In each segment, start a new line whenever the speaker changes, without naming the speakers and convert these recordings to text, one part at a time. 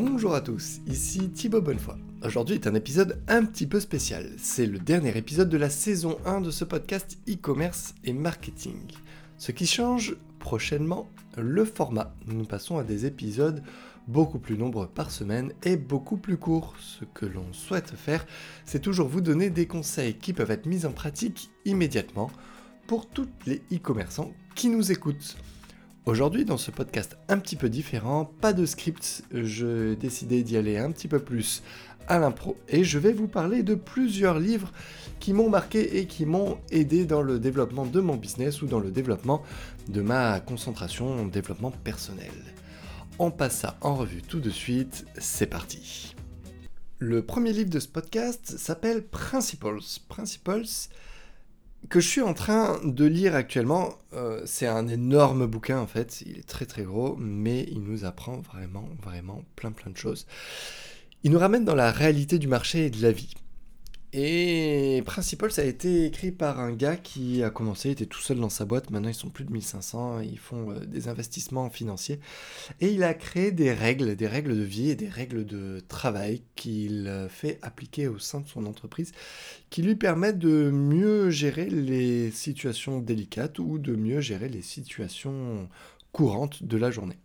Bonjour à tous, ici Thibaut Bonnefoy. Aujourd'hui est un épisode un petit peu spécial. C'est le dernier épisode de la saison 1 de ce podcast e-commerce et marketing. Ce qui change prochainement, le format. Nous passons à des épisodes beaucoup plus nombreux par semaine et beaucoup plus courts. Ce que l'on souhaite faire, c'est toujours vous donner des conseils qui peuvent être mis en pratique immédiatement pour tous les e-commerçants qui nous écoutent. Aujourd'hui, dans ce podcast un petit peu différent, pas de script, je décidé d'y aller un petit peu plus à l'impro et je vais vous parler de plusieurs livres qui m'ont marqué et qui m'ont aidé dans le développement de mon business ou dans le développement de ma concentration en développement personnel. On passe ça en revue tout de suite, c'est parti. Le premier livre de ce podcast s'appelle Principles. Principles, que je suis en train de lire actuellement. Euh, c'est un énorme bouquin en fait, il est très très gros, mais il nous apprend vraiment vraiment plein plein de choses. Il nous ramène dans la réalité du marché et de la vie. Et Principal, ça a été écrit par un gars qui a commencé, était tout seul dans sa boîte, maintenant ils sont plus de 1500, ils font euh, des investissements financiers. Et il a créé des règles, des règles de vie et des règles de travail qu'il euh, fait appliquer au sein de son entreprise, qui lui permettent de mieux gérer les situations délicates ou de mieux gérer les situations courantes de la journée.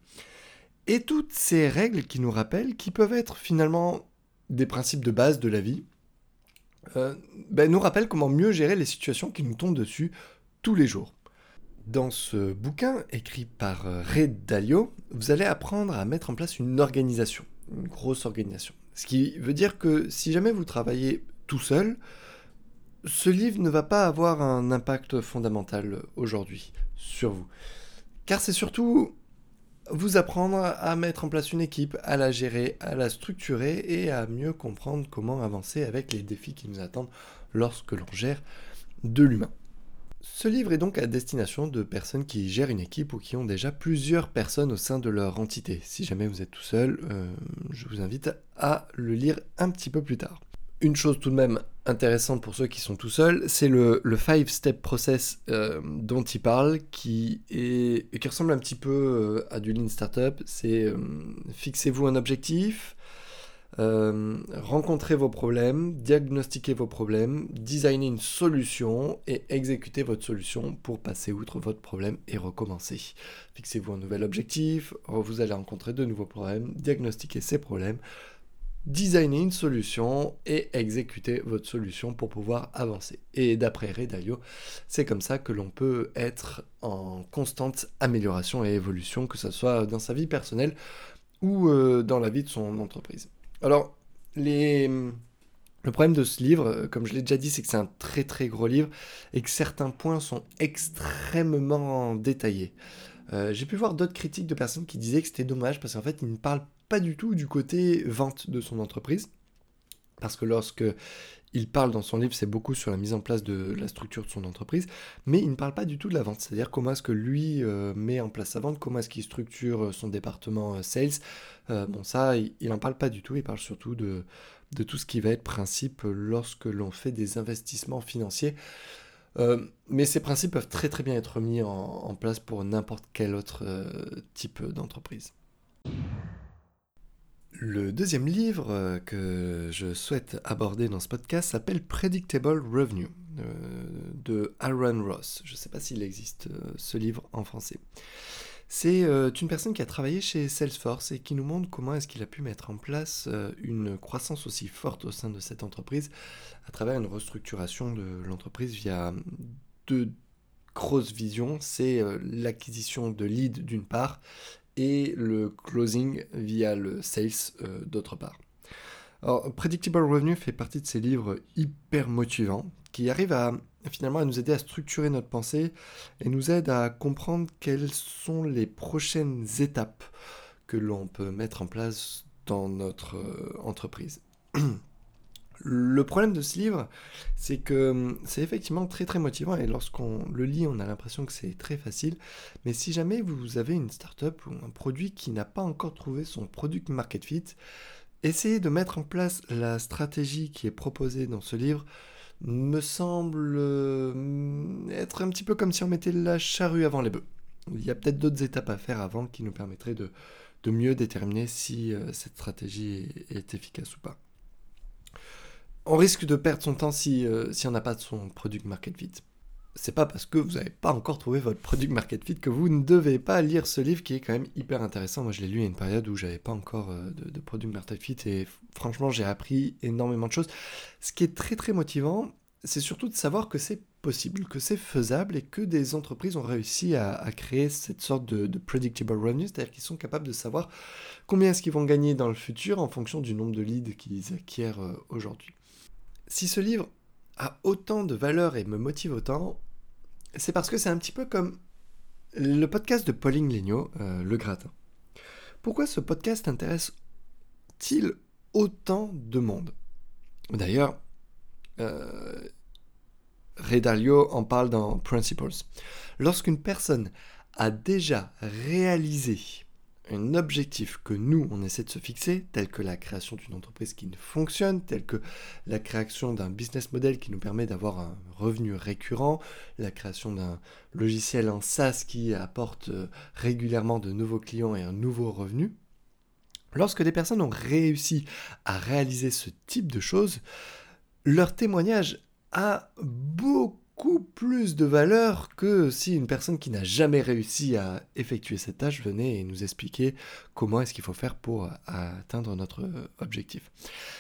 Et toutes ces règles qui nous rappellent, qui peuvent être finalement des principes de base de la vie, euh, ben, nous rappelle comment mieux gérer les situations qui nous tombent dessus tous les jours. Dans ce bouquin écrit par euh, Ray Dalio, vous allez apprendre à mettre en place une organisation, une grosse organisation. Ce qui veut dire que si jamais vous travaillez tout seul, ce livre ne va pas avoir un impact fondamental aujourd'hui sur vous. Car c'est surtout vous apprendre à mettre en place une équipe, à la gérer, à la structurer et à mieux comprendre comment avancer avec les défis qui nous attendent lorsque l'on gère de l'humain. Ce livre est donc à destination de personnes qui gèrent une équipe ou qui ont déjà plusieurs personnes au sein de leur entité. Si jamais vous êtes tout seul, euh, je vous invite à le lire un petit peu plus tard. Une chose tout de même intéressante pour ceux qui sont tout seuls, c'est le, le five step process euh, dont il parle, qui ressemble un petit peu euh, à du lean startup. C'est euh, fixez-vous un objectif, rencontrez vos problèmes, diagnostiquez vos problèmes, designez une solution et exécutez votre solution pour passer outre votre problème et recommencer. Fixez-vous un nouvel objectif, vous allez rencontrer de nouveaux problèmes, diagnostiquer ces problèmes designer une solution et exécuter votre solution pour pouvoir avancer. Et d'après Ray Dalio, c'est comme ça que l'on peut être en constante amélioration et évolution, que ce soit dans sa vie personnelle ou euh, dans la vie de son entreprise. Alors, les... le problème de ce livre, comme je l'ai déjà dit, c'est que c'est un très très gros livre et que certains points sont extrêmement détaillés. Euh, j'ai pu voir d'autres critiques de personnes qui disaient que c'était dommage parce qu'en fait, il ne parle pas du tout du côté vente de son entreprise. Parce que lorsque il parle dans son livre, c'est beaucoup sur la mise en place de la structure de son entreprise, mais il ne parle pas du tout de la vente. C'est-à-dire comment est-ce que lui euh, met en place sa vente, comment est-ce qu'il structure euh, son département sales. bon, ça, il n'en parle pas du tout. Il parle surtout de, tout ce qui va être principe lorsque l'on fait des investissements financiers. Euh, mais ces principes peuvent très très bien être mis en, place pour n'importe quel autre euh, type d'entreprise. Le deuxième livre euh, que je souhaite aborder dans ce podcast s'appelle Predictable Revenue de Aaron Ross. Je ne sais pas s'il existe ce livre en français. C'est euh, une personne qui a travaillé chez Salesforce et qui nous montre comment est-ce qu'il a pu mettre en place euh, une croissance aussi forte au sein de cette entreprise à travers une restructuration de l'entreprise via deux grosses visions. C'est euh, l'acquisition de leads d'une part et le closing via le sales d'autre part. Alors, Predictable Revenue fait partie de ces livres hyper motivants qui arrivent à finalement à nous aider à structurer notre pensée et nous aide à comprendre quelles sont les prochaines étapes que l'on peut mettre en place dans notre euh, entreprise. Le problème de ce livre, c'est que hum, c'est effectivement très très motivant et lorsqu'on le lit, on a l'impression que c'est très facile. Mais si jamais vous avez une startup ou un produit qui n'a pas encore trouvé son product market fit, essayez de mettre en place la stratégie qui est proposée dans ce livre me semble euh, être un petit peu comme si on mettait la charrue avant les bœufs. Il y a peut-être d'autres étapes à faire avant qui nous permettraient de, de mieux déterminer si cette stratégie est, efficace ou pas. On risque de perdre son temps si, si on n'a pas de son product market fit c'est pas parce que vous n'avez pas encore trouvé votre product market fit que vous ne devez pas lire ce livre qui est quand même hyper intéressant. Moi, je l'ai lu à une période où j'avais pas encore euh, de, product market fit et franchement, j'ai appris énormément de choses. Ce qui est très très motivant, c'est surtout de savoir que c'est possible, que c'est faisable et que des entreprises ont réussi à, créer cette sorte de, predictable revenue, c'est-à-dire qu'ils sont capables de savoir combien est-ce qu'ils vont gagner dans le futur en fonction du nombre de leads qu'ils acquièrent euh, aujourd'hui. Si ce livre a autant de valeur et me motive autant, c'est parce que c'est un petit peu comme le podcast de Pauline Legnaud, euh, Le Gratin. Pourquoi ce podcast intéresse-t-il autant de monde? D'ailleurs, euh, Dalio en parle dans Principles. Lorsqu'une personne a déjà réalisé un objectif que nous, on essaie de se fixer, tel que la création d'une entreprise qui fonctionne, tel que la création d'un business model qui nous permet d'avoir un revenu récurrent, la création d'un logiciel en SaaS qui apporte euh, régulièrement de nouveaux clients et un nouveau revenu, lorsque des personnes ont réussi à réaliser ce type de choses, leur témoignage a beaucoup plus de valeur que si une personne qui n'a jamais réussi à effectuer cette tâche venait et nous expliquer comment est-ce qu'il faut faire pour atteindre notre objectif.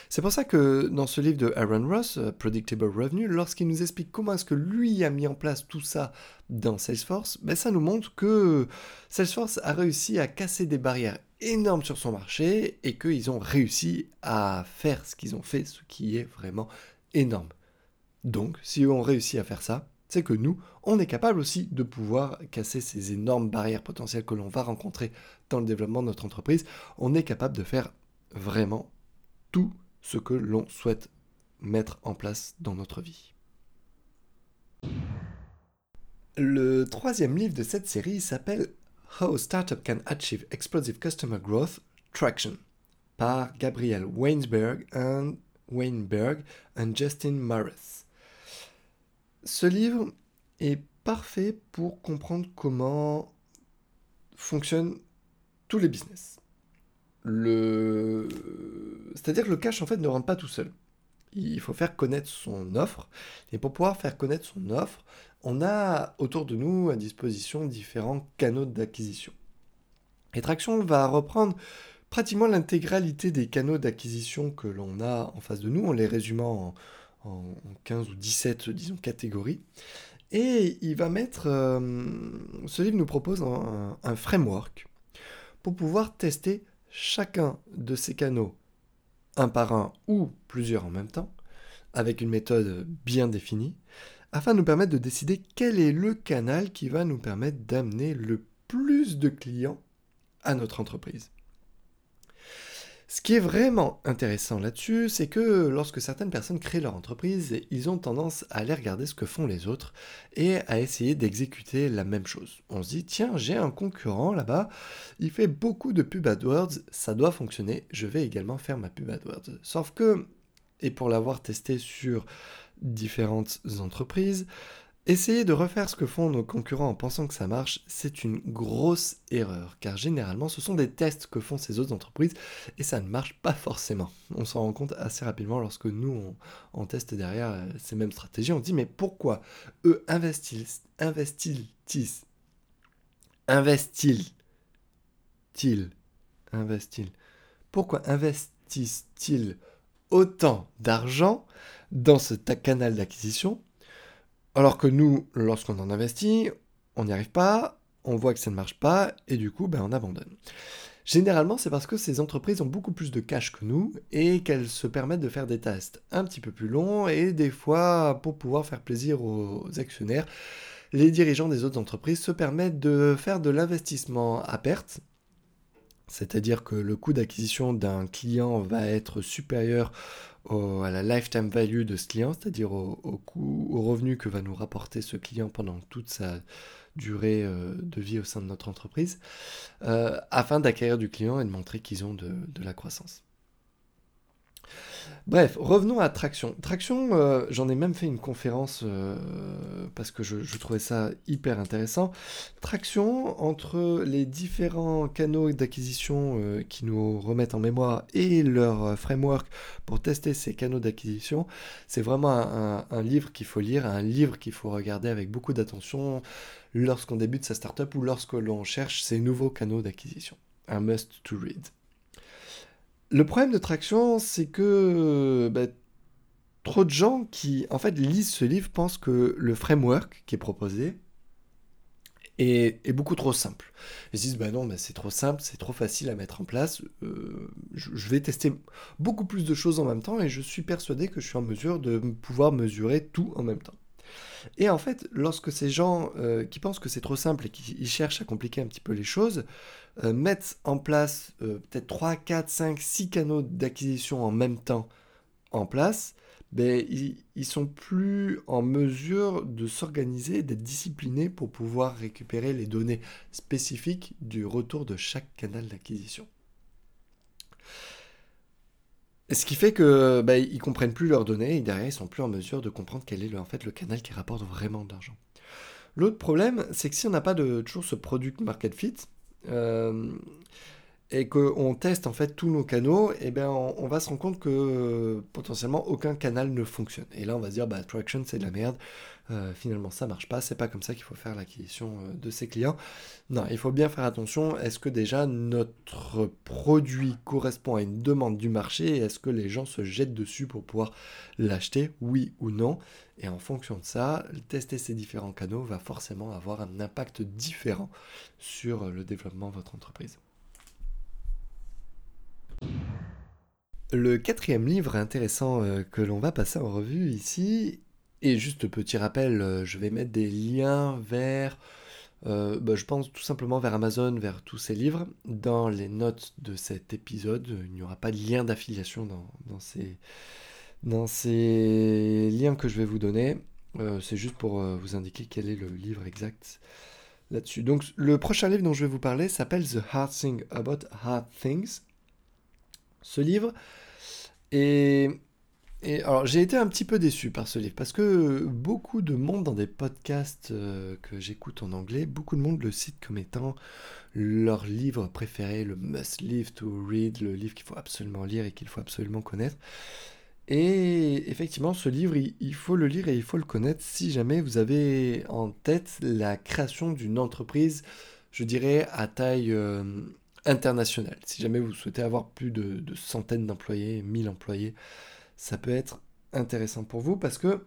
C'est pour ça que dans ce livre de Aaron Ross, euh, Predictable Revenue, lorsqu'il nous explique comment est-ce que lui a mis en place tout ça dans Salesforce, ben ça nous montre que Salesforce a réussi à casser des barrières énormes sur son marché et qu'ils ont réussi à faire ce qu'ils ont fait, ce qui est vraiment énorme. Donc, si on réussit à faire ça, c'est que nous, on est capable aussi de pouvoir casser ces énormes barrières potentielles que l'on va rencontrer dans le développement de notre entreprise. On est capable de faire vraiment tout ce que l'on souhaite mettre en place dans notre vie. Le troisième livre de cette série s'appelle How a Startup Can Achieve Explosive Customer Growth Traction par Gabriel Weinberg and, Weinberg and Justin Morris. Ce livre est parfait pour comprendre comment fonctionnent tous les business. Le... C'est-à-dire que le cash en fait ne rentre pas tout seul. Il faut faire connaître son offre. Et pour pouvoir faire connaître son offre, on a autour de nous à disposition différents canaux d'acquisition. Et Traction va reprendre pratiquement l'intégralité des canaux d'acquisition que l'on a en face de nous en les résumant en, en 15 ou 17, disons, catégories. Et il va mettre, euh, ce livre nous propose un, framework pour pouvoir tester chacun de ces canaux un par un ou plusieurs en même temps, avec une méthode bien définie, afin de nous permettre de décider quel est le canal qui va nous permettre d'amener le plus de clients à notre entreprise. Ce qui est vraiment intéressant là-dessus, c'est que lorsque certaines personnes créent leur entreprise, ils ont tendance à aller regarder ce que font les autres et à essayer d'exécuter la même chose. On se dit, tiens, j'ai un concurrent là-bas, il fait beaucoup de pub AdWords, ça doit fonctionner, je vais également faire ma pub AdWords. Sauf que, et pour l'avoir testé sur différentes entreprises, Essayer de refaire ce que font nos concurrents en pensant que ça marche, c'est une grosse erreur, car généralement ce sont des tests que font ces autres entreprises et ça ne marche pas forcément. On s'en rend compte assez rapidement lorsque nous on, teste derrière euh, ces mêmes stratégies. On dit mais pourquoi eux investissent, investissent, investissent-ils, investissent pourquoi investissent-ils autant d'argent dans ce canal d'acquisition alors que nous, lorsqu'on en investit, on n'y arrive pas, on voit que ça ne marche pas, et du coup, ben, on abandonne. Généralement, c'est parce que ces entreprises ont beaucoup plus de cash que nous et qu'elles se permettent de faire des tests un petit peu plus longs et des fois, pour pouvoir faire plaisir aux actionnaires, les dirigeants des autres entreprises se permettent de faire de l'investissement à perte, c'est-à-dire que le coût d'acquisition d'un client va être supérieur à la lifetime value de ce client, c'est-à-dire au, coût, au revenu que va nous rapporter ce client pendant toute sa durée euh, de vie au sein de notre entreprise, euh, afin d'acquérir du client et de montrer qu'ils ont de, la croissance. Bref, revenons à Traction. Traction, euh, j'en ai même fait une conférence euh, parce que je, trouvais ça hyper intéressant. Traction, entre les différents canaux d'acquisition euh, qui nous remettent en mémoire et leur framework pour tester ces canaux d'acquisition, c'est vraiment un, un livre qu'il faut lire, un livre qu'il faut regarder avec beaucoup d'attention lorsqu'on débute sa startup ou lorsque l'on cherche ces nouveaux canaux d'acquisition. Un must to read. Le problème de Traction, c'est que bah, trop de gens qui en fait lisent ce livre pensent que le framework qui est proposé est, beaucoup trop simple. Ils se disent bah non, mais c'est trop simple, c'est trop facile à mettre en place. Euh, je, vais tester beaucoup plus de choses en même temps et je suis persuadé que je suis en mesure de pouvoir mesurer tout en même temps. Et en fait, lorsque ces gens euh, qui pensent que c'est trop simple et qui cherchent à compliquer un petit peu les choses, euh, mettent en place euh, peut-être 3, 4, 5, 6 canaux d'acquisition en même temps en place, ben, ils, ils sont plus en mesure de s'organiser, d'être disciplinés pour pouvoir récupérer les données spécifiques du retour de chaque canal d'acquisition. Ce qui fait que bah, ils comprennent plus leurs données et derrière ils sont plus en mesure de comprendre quel est le, en fait, le canal qui rapporte vraiment d'argent. L'autre problème, c'est que si on n'a pas de, toujours ce product market fit, et qu'on teste en fait tous nos canaux, et eh bien on, va se rendre compte que potentiellement aucun canal ne fonctionne. Et là on va se dire bah Traction c'est de la merde, euh, finalement ça marche pas, c'est pas comme ça qu'il faut faire l'acquisition euh, de ses clients. Non, il faut bien faire attention, est-ce que déjà notre produit correspond à une demande du marché et est-ce que les gens se jettent dessus pour pouvoir l'acheter, oui ou non? Et en fonction de ça, tester ces différents canaux va forcément avoir un impact différent sur le développement de votre entreprise. Le quatrième livre intéressant euh, que l'on va passer en revue ici, et juste petit rappel, euh, je vais mettre des liens vers, euh, bah, je pense tout simplement vers Amazon, vers tous ces livres, dans les notes de cet épisode. Il n'y aura pas de lien d'affiliation dans, ces, dans ces liens que je vais vous donner. C'est juste pour vous indiquer quel est le livre exact là-dessus. Donc le prochain livre dont je vais vous parler s'appelle The Hard Thing About Hard Things ce livre. Et, alors j'ai été un petit peu déçu par ce livre parce que beaucoup de monde dans des podcasts euh, que j'écoute en anglais, beaucoup de monde le cite comme étant leur livre préféré, le must live to read, le livre qu'il faut absolument lire et qu'il faut absolument connaître. Et effectivement, ce livre, il, faut le lire et il faut le connaître si jamais vous avez en tête la création d'une entreprise, je dirais, à taille euh, international. Si jamais vous souhaitez avoir plus de, centaines d'employés, 1000 employés, ça peut être intéressant pour vous parce que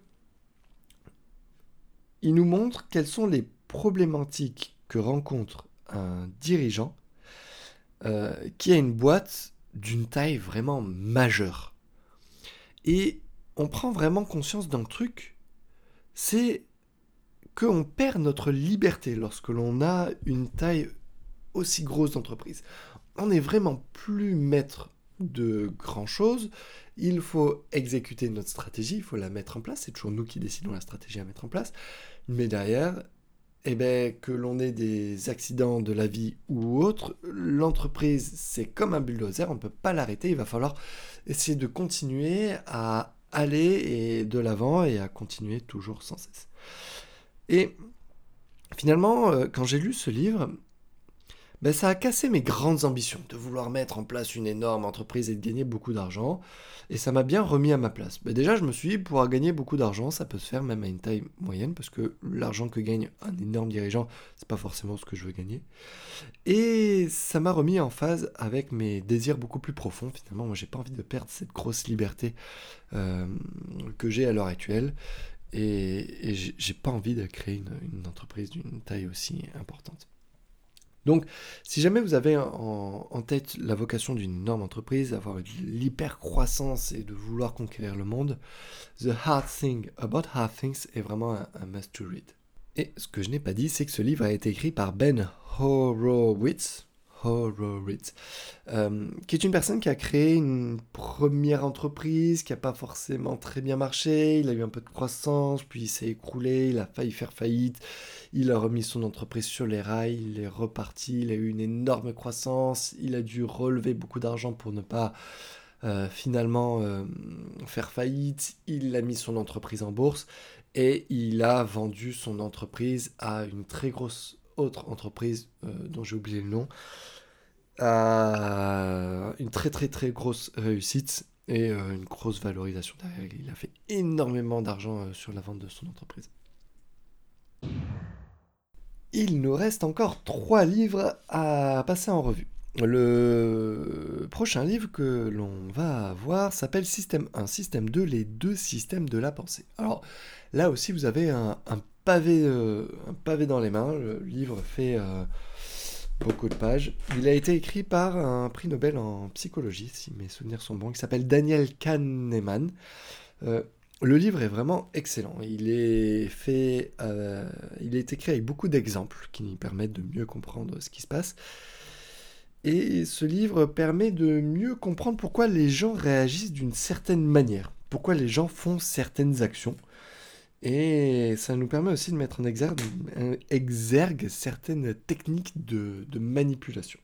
il nous montre quelles sont les problématiques que rencontre un dirigeant euh, qui a une boîte d'une taille vraiment majeure. Et on prend vraiment conscience d'un truc, c'est qu'on perd notre liberté lorsque l'on a une taille aussi grosse entreprise. On n'est vraiment plus maître de grand chose. Il faut exécuter notre stratégie, il faut la mettre en place. C'est toujours nous qui décidons la stratégie à mettre en place. Mais derrière, eh ben, que l'on ait des accidents de la vie ou autre, l'entreprise, c'est comme un bulldozer, on ne peut pas l'arrêter. Il va falloir essayer de continuer à aller et de l'avant et à continuer toujours sans cesse. Et finalement, euh, quand j'ai lu ce livre, ben, ça a cassé mes grandes ambitions de vouloir mettre en place une énorme entreprise et de gagner beaucoup d'argent. Et ça m'a bien remis à ma place. Ben, déjà, je me suis dit, pouvoir gagner beaucoup d'argent, ça peut se faire même à une taille moyenne, parce que l'argent que gagne un énorme dirigeant, c'est pas forcément ce que je veux gagner. Et ça m'a remis en phase avec mes désirs beaucoup plus profonds. Finalement, moi, j'ai pas envie de perdre cette grosse liberté euh, que j'ai à l'heure actuelle. Et, et j'ai pas envie de créer une entreprise d'une taille aussi importante. Donc, si jamais vous avez en, tête la vocation d'une énorme entreprise, avoir l'hyper-croissance et de vouloir conquérir le monde, The Hard Thing About Hard Things est vraiment un, must to read. Et ce que je n'ai pas dit, c'est que ce livre a été écrit par Ben Horowitz, Horowitz, euh, qui est une personne qui a créé une première entreprise qui n'a pas forcément très bien marché, il a eu un peu de croissance, puis il s'est écroulé, il a failli faire faillite, il a remis son entreprise sur les rails, il est reparti, il a eu une énorme croissance, il a dû relever beaucoup d'argent pour ne pas finalement faire faillite, il a mis son entreprise en bourse et il a vendu son entreprise à une très grosse autre entreprise dont j'ai oublié le nom, à une très très très grosse réussite et une grosse valorisation derrière. Il a fait énormément d'argent sur la vente de son entreprise. Il nous reste encore trois livres à passer en revue. Le prochain livre que l'on va voir s'appelle Système 1, Système 2, les deux systèmes de la pensée. Alors là aussi, vous avez un, pavé, euh, un pavé dans les mains. Le livre fait euh, beaucoup de pages. Il a été écrit par un prix Nobel en psychologie, si mes souvenirs sont bons, qui s'appelle Daniel Kahneman. Euh, le livre est vraiment excellent. Il est fait, il est écrit avec beaucoup d'exemples qui permettent de mieux comprendre ce qui se passe. Et ce livre permet de mieux comprendre pourquoi les gens réagissent d'une certaine manière, pourquoi les gens font certaines actions. Et ça nous permet aussi de mettre en exergue, certaines techniques de manipulation.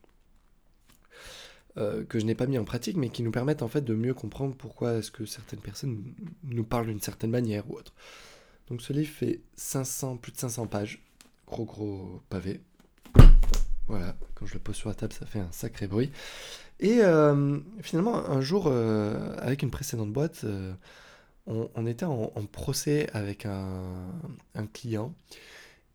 Euh, que je n'ai pas mis en pratique, mais qui nous permettent en fait de mieux comprendre pourquoi est-ce que certaines personnes nous parlent d'une certaine manière ou autre. Donc ce livre fait 500, plus de 500 pages, gros gros pavé. Voilà, quand je le pose sur la table, ça fait un sacré bruit. Et euh, finalement, un jour, euh, avec une précédente boîte, on, était en, procès avec un, client.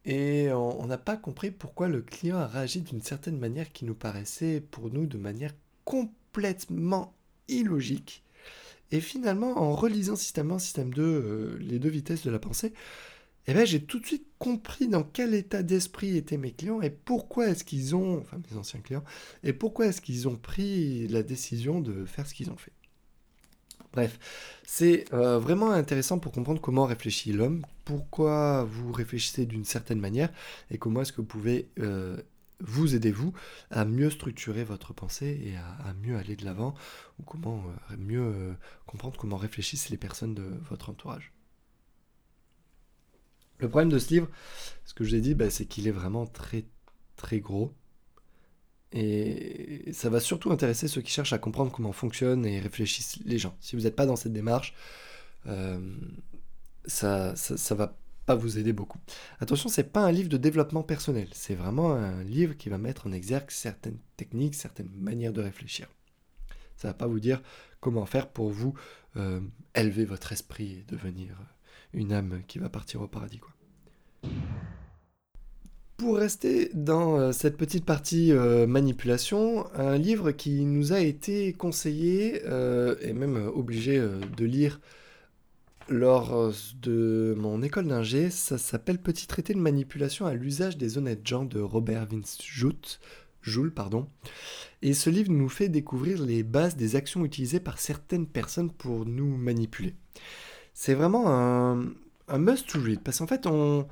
Et on n'a pas compris pourquoi le client a réagi d'une certaine manière qui nous paraissait pour nous de manière complètement illogique. Et finalement, en relisant système 1, système 2, euh, les deux vitesses de la pensée, eh ben, j'ai tout de suite compris dans quel état d'esprit étaient mes clients et pourquoi est-ce qu'ils ont, enfin mes anciens clients, et pourquoi est-ce qu'ils ont pris la décision de faire ce qu'ils ont fait. Bref, c'est euh, vraiment intéressant pour comprendre comment réfléchit l'homme, pourquoi vous réfléchissez d'une certaine manière et comment est-ce que vous pouvez euh, vous aidez-vous à mieux structurer votre pensée et à, mieux aller de l'avant, ou comment euh, mieux comprendre comment réfléchissent les personnes de votre entourage. Le problème de ce livre, ce que je vous ai dit, bah, c'est qu'il est vraiment très très gros. Et ça va surtout intéresser ceux qui cherchent à comprendre comment fonctionnent et réfléchissent les gens. Si vous n'êtes pas dans cette démarche, euh, ça, ça, ça va pas vous aider beaucoup. Attention, c'est pas un livre de développement personnel, c'est vraiment un livre qui va mettre en exergue certaines techniques, certaines manières de réfléchir. Ça va pas vous dire comment faire pour vous euh, élever votre esprit et devenir une âme qui va partir au paradis. Quoi. Pour rester dans euh, cette petite partie euh, manipulation, un livre qui nous a été conseillé et même obligé de lire lors euh, de mon école d'ingé, ça s'appelle Petit traité de manipulation à l'usage des honnêtes gens de Robert Vince Joule. Pardon. Et ce livre nous fait découvrir les bases des actions utilisées par certaines personnes pour nous manipuler. C'est vraiment un, un must to read, parce qu'en fait, on,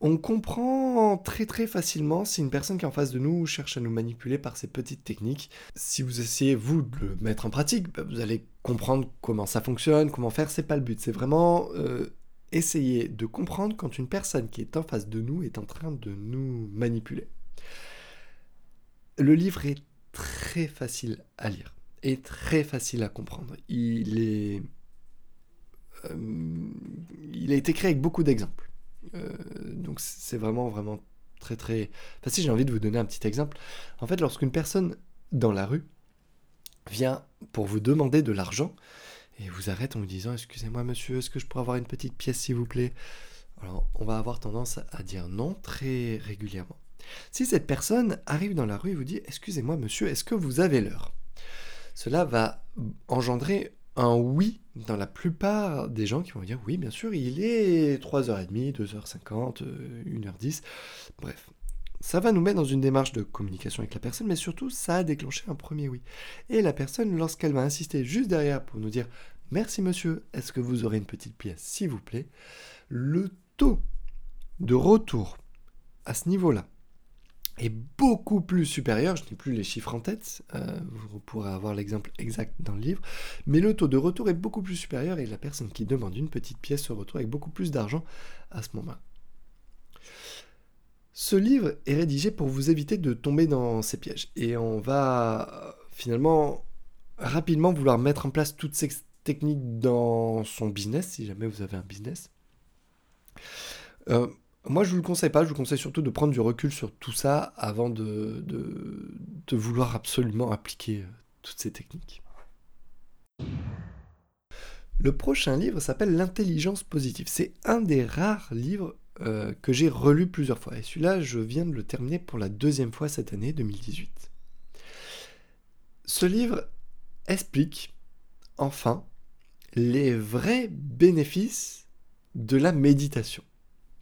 on comprend très très facilement si une personne qui est en face de nous cherche à nous manipuler par ces petites techniques. Si vous essayez vous de le mettre en pratique, bah, vous allez comprendre comment ça fonctionne, comment faire, c'est pas le but. C'est vraiment euh, essayer de comprendre quand une personne qui est en face de nous est en train de nous manipuler. Le livre est très facile à lire et très facile à comprendre. Il est, euh, il a été créé avec beaucoup d'exemples. Euh, donc c'est vraiment, vraiment très, très facile. J'ai envie de vous donner un petit exemple. En fait, lorsqu'une personne dans la rue vient pour vous demander de l'argent, et vous arrête en vous disant Excusez-moi, monsieur, est-ce que je pourrais avoir une petite pièce, s'il vous plaît? Alors, on va avoir tendance à dire non très régulièrement. Si cette personne arrive dans la rue et vous dit Excusez-moi, monsieur, est-ce que vous avez l'heure? Cela va engendrer un oui dans la plupart des gens qui vont dire oui, bien sûr, il est 3h30, 2h50, 1h10. Bref, ça va nous mettre dans une démarche de communication avec la personne, mais surtout, ça a déclenché un premier oui. Et la personne, lorsqu'elle va insister juste derrière pour nous dire merci monsieur, est-ce que vous aurez une petite pièce, s'il vous plaît, le taux de retour à ce niveau-là est beaucoup plus supérieur, je n'ai plus les chiffres en tête, euh, vous pourrez avoir l'exemple exact dans le livre, mais le taux de retour est beaucoup plus supérieur et la personne qui demande une petite pièce se retrouve avec beaucoup plus d'argent à ce moment-là. Ce livre est rédigé pour vous éviter de tomber dans ces pièges et on va finalement rapidement vouloir mettre en place toutes ces techniques dans son business, si jamais vous avez un business. Euh, moi, je vous le conseille pas, je vous conseille surtout de prendre du recul sur tout ça avant de, de, vouloir absolument appliquer euh, toutes ces techniques. Le prochain livre s'appelle L'intelligence positive. C'est un des rares livres euh, que j'ai relu plusieurs fois. Et celui-là, je viens de le terminer pour la deuxième fois cette année, 2018. Ce livre explique, enfin, les vrais bénéfices de la méditation.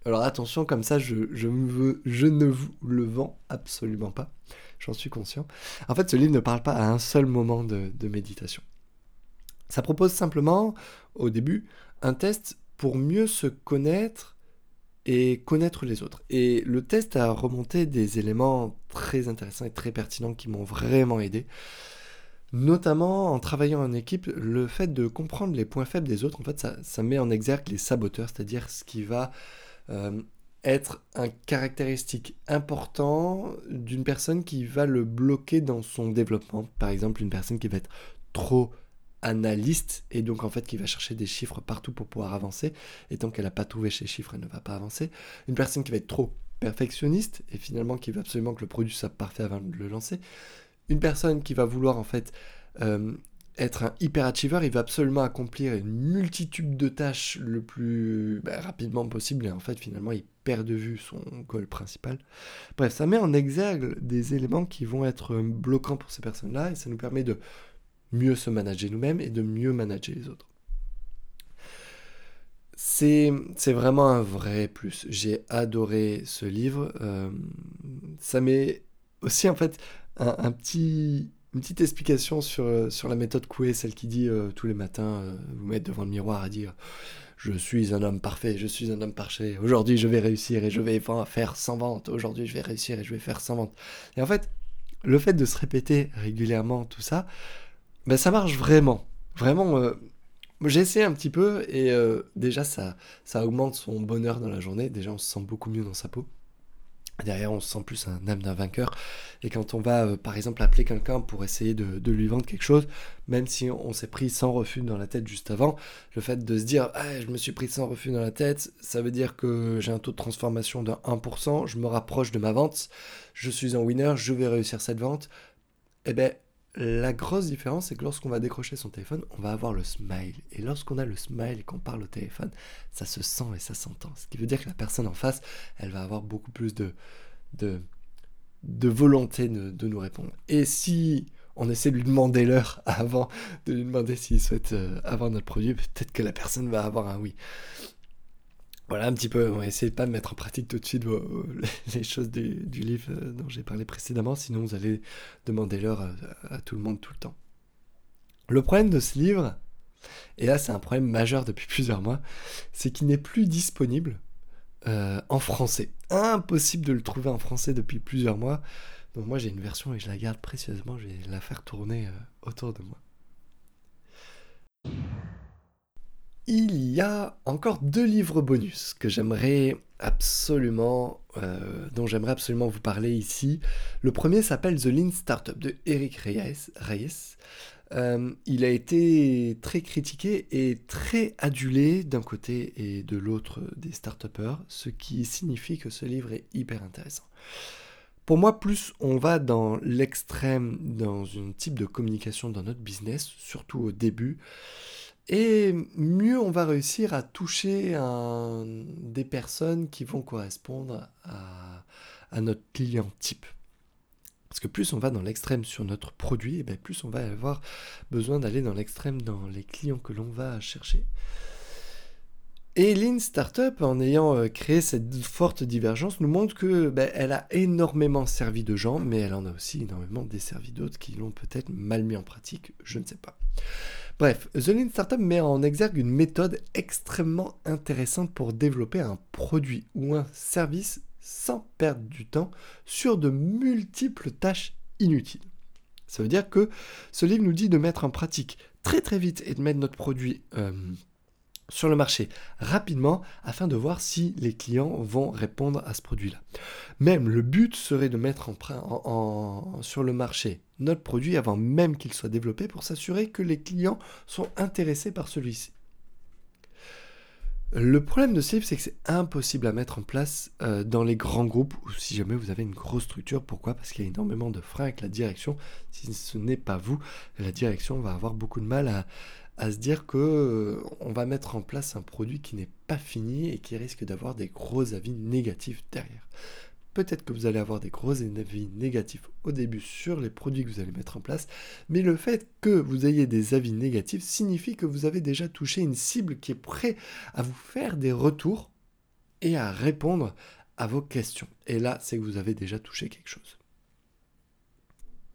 Alors attention, comme ça, je, ne vous le vends absolument pas. J'en suis conscient. En fait, ce livre ne parle pas à un seul moment de, méditation. Ça propose simplement, au début, un test pour mieux se connaître et connaître les autres. Et le test a remonté des éléments très intéressants et très pertinents qui m'ont vraiment aidé. Notamment en travaillant en équipe, le fait de comprendre les points faibles des autres, en fait, ça met en exergue les saboteurs, c'est-à-dire ce qui va euh, être un caractéristique important d'une personne qui va le bloquer dans son développement. Par exemple, une personne qui va être trop analyste et donc en fait qui va chercher des chiffres partout pour pouvoir avancer. Et tant qu'elle n'a pas trouvé ces chiffres elle ne va pas avancer. Une personne qui va être trop perfectionniste et finalement qui veut absolument que le produit soit parfait avant de le lancer. Une personne qui va vouloir en fait euh, être un hyperachiever, il va absolument accomplir une multitude de tâches le plus bah, rapidement possible et en fait finalement il perd de vue son goal principal. Bref, ça met en exergue des éléments qui vont être bloquants pour ces personnes-là et ça nous permet de mieux se manager nous-mêmes et de mieux manager les autres. C'est, vraiment un vrai plus. J'ai adoré ce livre. Euh, ça met aussi en fait un petit une petite explication sur, euh, sur la méthode Coué, celle qui dit euh, tous les matins, euh, vous mettre devant le miroir à dire Je suis un homme parfait, je suis un homme parfait, aujourd'hui je vais réussir et je vais faire 100 ventes, aujourd'hui je vais réussir et je vais faire 100 ventes. Et en fait, le fait de se répéter régulièrement tout ça, ben, ça marche vraiment. Vraiment, j'ai essayé un petit peu et déjà ça, ça augmente son bonheur dans la journée, déjà on se sent beaucoup mieux dans sa peau. Derrière, on se sent plus un âme d'un vainqueur. Et quand on va, euh, par exemple, appeler quelqu'un pour essayer de, lui vendre quelque chose, même si on, s'est pris sans refus dans la tête juste avant, le fait de se dire ah, je me suis pris sans refus dans la tête, ça veut dire que j'ai un taux de transformation de 1%, je me rapproche de ma vente, je suis un winner, je vais réussir cette vente. Eh bien, la grosse différence, c'est que lorsqu'on va décrocher son téléphone, on va avoir le smile. Et lorsqu'on a le smile et qu'on parle au téléphone, ça se sent et ça s'entend. Ce qui veut dire que la personne en face, elle va avoir beaucoup plus de, de, de volonté de, nous répondre. Et si on essaie de lui demander l'heure avant de lui demander s'il souhaite euh, avoir notre produit, peut-être que la personne va avoir un oui. Voilà un petit peu, on va essayer de pas mettre en pratique tout de suite les choses du, livre euh, dont j'ai parlé précédemment, sinon vous allez demander l'heure à, tout le monde tout le temps. Le problème de ce livre, et là c'est un problème majeur depuis plusieurs mois, c'est qu'il n'est plus disponible euh, en français. Impossible de le trouver en français depuis plusieurs mois. Donc moi j'ai une version et je la garde précieusement, je vais la faire tourner euh, autour de moi. Il y a encore deux livres bonus que j'aimerais absolument, euh, dont j'aimerais absolument vous parler ici. Le premier s'appelle The Lean Startup de Eric Reyes. Euh, il a été très critiqué et très adulé d'un côté et de l'autre des start ce qui signifie que ce livre est hyper intéressant. Pour moi, plus on va dans l'extrême, dans un type de communication dans notre business, surtout au début, et mieux on va réussir à toucher des personnes qui vont correspondre à, notre client type. Parce que plus on va dans l'extrême sur notre produit, eh bien plus on va avoir besoin d'aller dans l'extrême dans les clients que l'on va chercher. Et Lean Startup, en ayant euh, créé cette forte divergence, nous montre que ben, elle a énormément servi de gens, mais elle en a aussi énormément desservi d'autres qui l'ont peut-être mal mis en pratique, je ne sais pas. Bref, The Lean Startup met en exergue une méthode extrêmement intéressante pour développer un produit ou un service sans perdre du temps sur de multiples tâches inutiles. Ça veut dire que ce livre nous dit de mettre en pratique très très vite et de mettre notre produit euh, sur le marché rapidement afin de voir si les clients vont répondre à ce produit-là. Même le but serait de mettre en, sur le marché notre produit avant même qu'il soit développé pour s'assurer que les clients sont intéressés par celui-ci. Le problème de livre, c'est que c'est impossible à mettre en place euh, dans les grands groupes ou si jamais vous avez une grosse structure. Pourquoi? Parce qu'il y a énormément de freins avec la direction. Si ce n'est pas vous, la direction va avoir beaucoup de mal à, à se dire que euh, on va mettre en place un produit qui n'est pas fini et qui risque d'avoir des gros avis négatifs derrière. Peut-être que vous allez avoir des gros avis négatifs au début sur les produits que vous allez mettre en place, mais le fait que vous ayez des avis négatifs signifie que vous avez déjà touché une cible qui est prête à vous faire des retours et à répondre à vos questions. Et là, c'est que vous avez déjà touché quelque chose.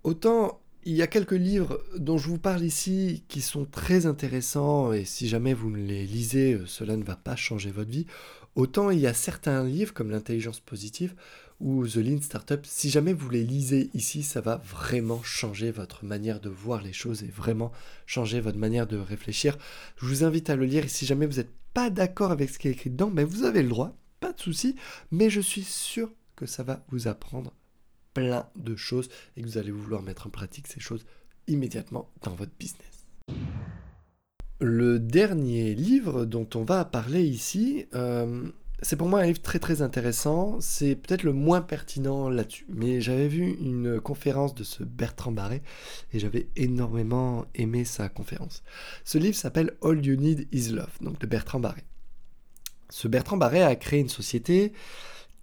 Autant il y a quelques livres dont je vous parle ici qui sont très intéressants et si jamais vous les lisez, euh, cela ne va pas changer votre vie. Autant il y a certains livres comme l'intelligence positive ou The Lean Startup, si jamais vous les lisez ici, ça va vraiment changer votre manière de voir les choses et vraiment changer votre manière de réfléchir. Je vous invite à le lire et si jamais vous n'êtes pas d'accord avec ce qui est écrit dedans, ben vous avez le droit, pas de souci, mais je suis sûr que ça va vous apprendre plein de choses et que vous allez vouloir mettre en pratique ces choses immédiatement dans votre business. Le dernier livre dont on va parler ici, euh, c'est pour moi un livre très très intéressant. C'est peut-être le moins pertinent là-dessus. Mais j'avais vu une conférence de ce Bertrand Barré et j'avais énormément aimé sa conférence. Ce livre s'appelle All You Need Is Love, donc de Bertrand Barré. Ce Bertrand Barré a créé une société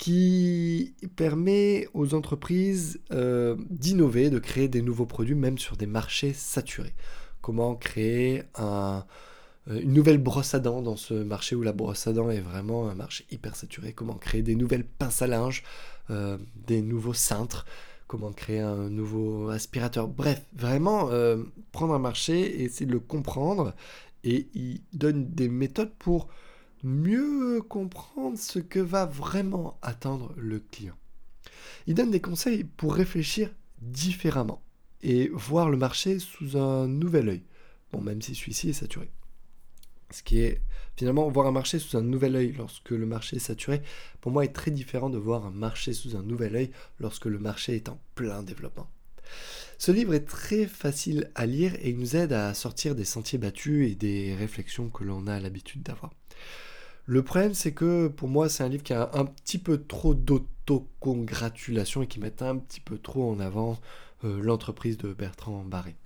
qui permet aux entreprises euh, d'innover, de créer des nouveaux produits, même sur des marchés saturés. Comment créer euh, une nouvelle brosse à dents dans ce marché où la brosse à dents est vraiment un marché hyper saturé? Comment créer des nouvelles pinces à linge, euh, des nouveaux cintres, comment créer un nouveau aspirateur? Bref, vraiment prendre un marché et essayer de le comprendre. Et il donne des méthodes pour mieux comprendre ce que va vraiment attendre le client. Il donne des conseils pour réfléchir différemment et voir le marché sous un nouvel œil. Bon, même si celui-ci est saturé. Ce qui est finalement voir un marché sous un nouvel œil lorsque le marché est saturé, pour moi est très différent de voir un marché sous un nouvel œil lorsque le marché est en plein développement. Ce livre est très facile à lire et il nous aide à sortir des sentiers battus et des réflexions que l'on a l'habitude d'avoir. Le problème, c'est que pour moi, c'est un livre qui a un petit peu trop d'autocongratulation et qui met un petit peu trop en avant euh, l'entreprise de Bertrand Barré.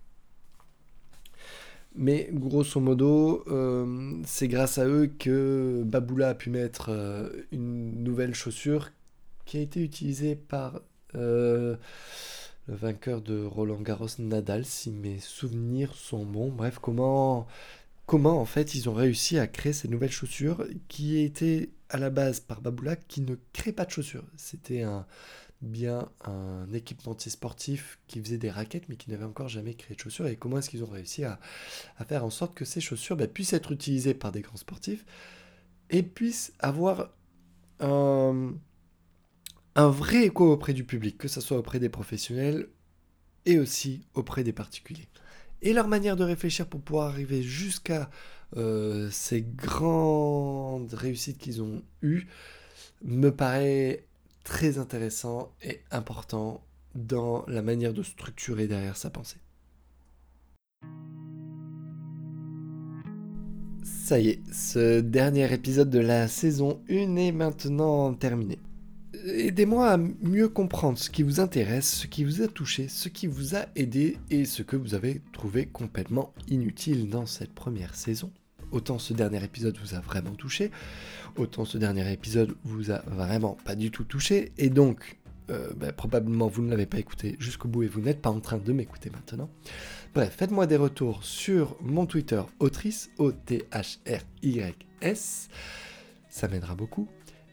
Mais grosso modo, euh, c'est grâce à eux que Baboula a pu mettre euh, une nouvelle chaussure qui a été utilisée par le vainqueur de Roland Garros Nadal, si mes souvenirs sont bons. Bref, comment comment en fait ils ont réussi à créer ces nouvelles chaussures qui étaient à la base par Baboula qui ne crée pas de chaussures. C'était un bien un équipementier sportif qui faisait des raquettes mais qui n'avait encore jamais créé de chaussures et comment est-ce qu'ils ont réussi à, faire en sorte que ces chaussures bah, puissent être utilisées par des grands sportifs et puissent avoir un, un vrai écho auprès du public, que ce soit auprès des professionnels et aussi auprès des particuliers et leur manière de réfléchir pour pouvoir arriver jusqu'à euh, ces grandes réussites qu'ils ont eues me paraît très intéressant et important dans la manière de structurer derrière sa pensée. Ça y est, ce dernier épisode de la saison 1 est maintenant terminé aidez-moi à mieux comprendre ce qui vous intéresse, ce qui vous a touché, ce qui vous a aidé et ce que vous avez trouvé complètement inutile dans cette première saison. Autant ce dernier épisode vous a vraiment touché, autant ce dernier épisode vous a vraiment pas du tout touché, et donc euh, ben, probablement vous ne l'avez pas écouté jusqu'au bout et vous n'êtes pas en train de m'écouter maintenant. Bref, faites-moi des retours sur mon Twitter autrice, O-T-H-R-Y-S, ça m'aidera beaucoup.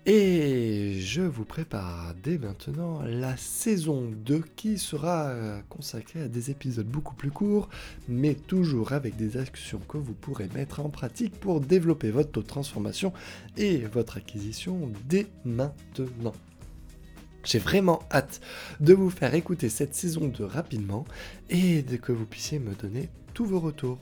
Et je vous prépare dès maintenant la saison 2 qui sera consacrée à des épisodes beaucoup plus courts, mais toujours avec des actions que vous pourrez mettre en pratique pour développer votre taux de transformation et votre acquisition dès maintenant. J'ai vraiment hâte de vous faire écouter cette saison 2 rapidement et de que vous puissiez me donner tous vos retours.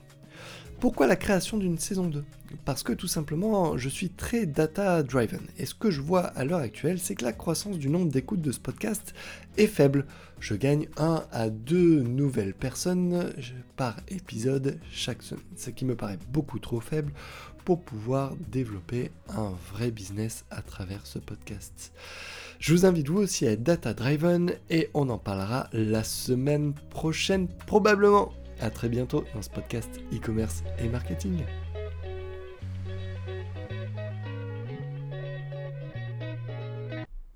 Pourquoi la création d'une saison 2 Parce que tout simplement, je suis très data-driven. Et ce que je vois à l'heure actuelle, c'est que la croissance du nombre d'écoutes de ce podcast est faible. Je gagne 1 à 2 nouvelles personnes par épisode chaque semaine. Ce qui me paraît beaucoup trop faible pour pouvoir développer un vrai business à travers ce podcast. Je vous invite vous aussi à être data-driven et on en parlera la semaine prochaine probablement. A très bientôt dans ce podcast e-commerce et marketing.